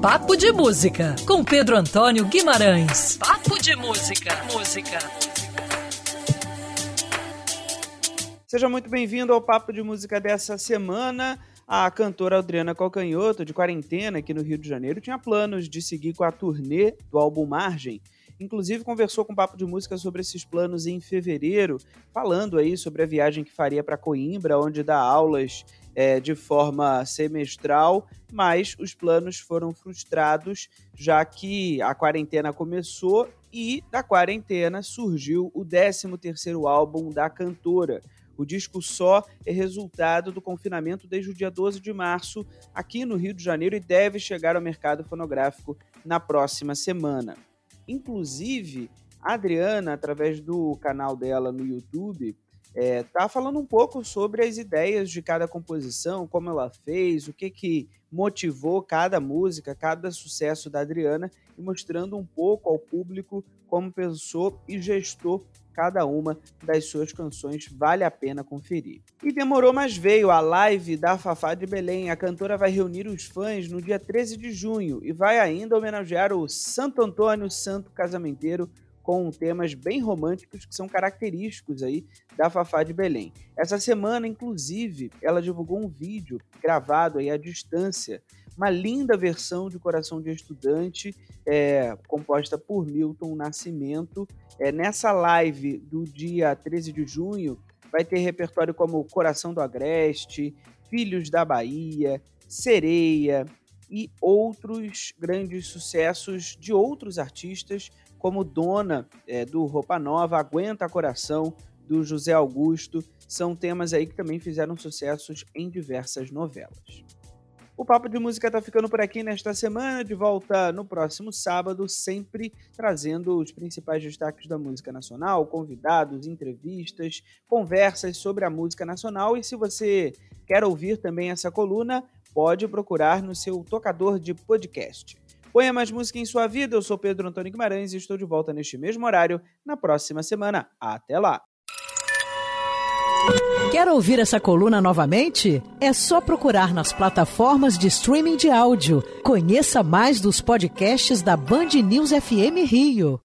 Papo de Música, com Pedro Antônio Guimarães. Papo de Música. Música. Seja muito bem-vindo ao Papo de Música dessa semana. A cantora Adriana Calcanhoto, de quarentena aqui no Rio de Janeiro, tinha planos de seguir com a turnê do álbum Margem. Inclusive conversou com o Papo de Música sobre esses planos em fevereiro, falando aí sobre a viagem que faria para Coimbra, onde dá aulas é, de forma semestral, mas os planos foram frustrados, já que a quarentena começou e da quarentena surgiu o 13º álbum da cantora. O disco só é resultado do confinamento desde o dia 12 de março aqui no Rio de Janeiro e deve chegar ao mercado fonográfico na próxima semana. Inclusive, a Adriana, através do canal dela no YouTube, é, tá falando um pouco sobre as ideias de cada composição, como ela fez, o que que motivou cada música, cada sucesso da Adriana e mostrando um pouco ao público como pensou e gestou cada uma das suas canções, vale a pena conferir. E demorou, mas veio a live da Fafá de Belém. A cantora vai reunir os fãs no dia 13 de junho e vai ainda homenagear o Santo Antônio Santo Casamenteiro com temas bem românticos que são característicos aí da Fafá de Belém. Essa semana, inclusive, ela divulgou um vídeo gravado aí à distância, uma linda versão de Coração de Estudante, é, composta por Milton Nascimento. É, nessa live do dia 13 de junho, vai ter repertório como Coração do Agreste, Filhos da Bahia, Sereia e outros grandes sucessos de outros artistas como Dona, é, do Roupa Nova, Aguenta Coração, do José Augusto, são temas aí que também fizeram sucessos em diversas novelas. O Papo de Música está ficando por aqui nesta semana, de volta no próximo sábado, sempre trazendo os principais destaques da música nacional, convidados, entrevistas, conversas sobre a música nacional. E se você quer ouvir também essa coluna, pode procurar no seu tocador de podcast. Ponha mais música em sua vida. Eu sou Pedro Antônio Guimarães e estou de volta neste mesmo horário na próxima semana. Até lá! Quer ouvir essa coluna novamente? É só procurar nas plataformas de streaming de áudio. Conheça mais dos podcasts da Band News FM Rio.